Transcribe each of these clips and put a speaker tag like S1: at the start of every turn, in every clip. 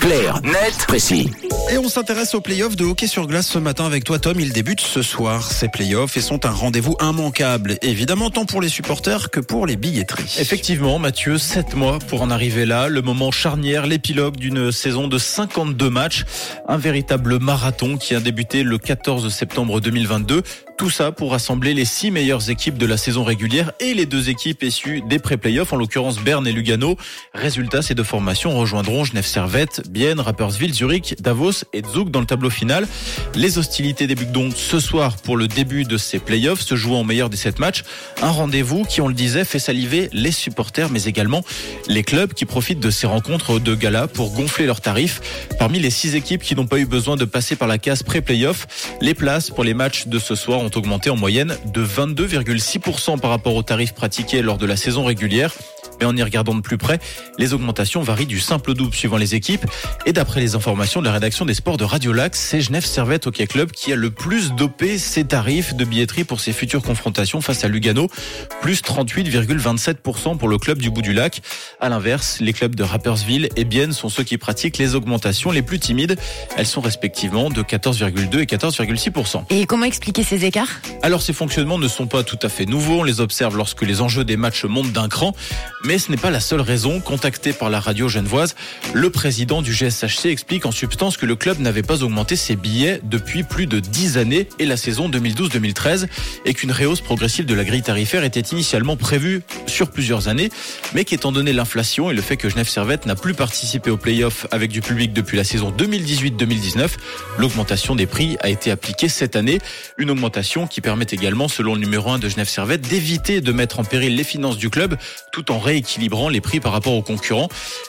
S1: Clair, net, précis.
S2: Et on s'intéresse aux playoffs de hockey sur glace ce matin avec toi Tom. Ils débutent ce soir, ces playoffs, et sont un rendez-vous immanquable, évidemment tant pour les supporters que pour les billetteries.
S3: Effectivement, Mathieu, 7 mois pour en arriver là, le moment charnière, l'épilogue d'une saison de 52 matchs, un véritable marathon qui a débuté le 14 septembre 2022. Tout ça pour rassembler les six meilleures équipes de la saison régulière et les deux équipes issues des pré-playoffs, en l'occurrence Berne et Lugano. Résultat, ces deux formations rejoindront Genève Servette, Bienne, Rapperswil, Zurich, Davos et Zug dans le tableau final. Les hostilités débutent donc ce soir pour le début de ces playoffs, se jouant au meilleur des sept matchs. Un rendez-vous qui, on le disait, fait saliver les supporters, mais également les clubs qui profitent de ces rencontres de gala pour gonfler leurs tarifs. Parmi les six équipes qui n'ont pas eu besoin de passer par la case pré-playoff, les places pour les matchs de ce soir ont augmenté en moyenne de 22,6% par rapport aux tarifs pratiqués lors de la saison régulière. Mais en y regardant de plus près, les augmentations varient du simple au double suivant les équipes. Et d'après les informations de la rédaction des sports de Radio Lac, c'est Genève Servette Hockey Club qui a le plus dopé ses tarifs de billetterie pour ses futures confrontations face à Lugano, plus 38,27% pour le club du bout du lac. À l'inverse, les clubs de Rappersville et Bienne sont ceux qui pratiquent les augmentations les plus timides. Elles sont respectivement de 14,2 et 14,6%.
S4: Et comment expliquer ces écarts?
S3: Alors ces fonctionnements ne sont pas tout à fait nouveaux, on les observe lorsque les enjeux des matchs montent d'un cran. Mais ce n'est pas la seule raison. Contacté par la radio genevoise, le président du GSHC explique en substance que le club n'avait pas augmenté ses billets depuis plus de 10 années et la saison 2012-2013 et qu'une réhausse progressive de la grille tarifaire était initialement prévue sur plusieurs années, mais qu'étant donné l'inflation et le fait que Genève Servette n'a plus participé aux playoffs avec du public depuis la saison 2018-2019, l'augmentation des prix a été appliquée cette année. Une augmentation qui permet également, selon le numéro 1 de Genève Servette, d'éviter de mettre en péril les finances du club tout en rééquilibrant équilibrant les prix par rapport aux concurrents.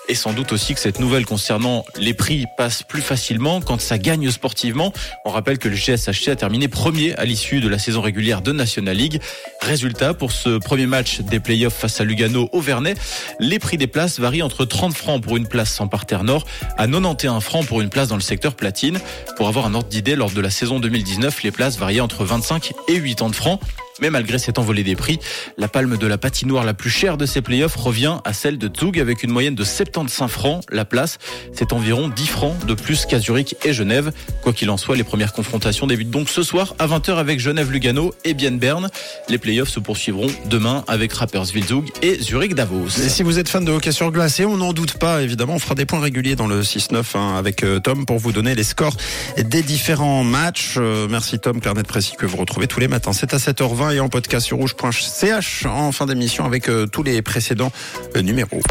S3: Et sans doute aussi que cette nouvelle concernant les prix passe plus facilement quand ça gagne sportivement. On rappelle que le GSHC a terminé premier à l'issue de la saison régulière de National League. Résultat, pour ce premier match des playoffs face à Lugano au Vernet, les prix des places varient entre 30 francs pour une place en parterre nord à 91 francs pour une place dans le secteur platine. Pour avoir un ordre d'idée, lors de la saison 2019, les places variaient entre 25 et 80 francs. Mais malgré cet envolé des prix, la palme de la patinoire la plus chère de ces playoffs revient à celle de Zug avec une moyenne de 75 francs la place. C'est environ 10 francs de plus qu'à Zurich et Genève. Quoi qu'il en soit, les premières confrontations débutent donc ce soir à 20h avec Genève-Lugano et Bienne Berne. Les playoffs se poursuivront demain avec Rapperswil Zug et Zurich Davos.
S2: Et si vous êtes fan de hockey sur glace, et on n'en doute pas évidemment, on fera des points réguliers dans le 6-9 hein, avec euh, Tom pour vous donner les scores des différents matchs. Euh, merci Tom, Clarnet Précis que vous retrouvez tous les matins. C'est à 7h20 et en podcast sur rouge.ch en fin d'émission avec euh, tous les précédents numéros.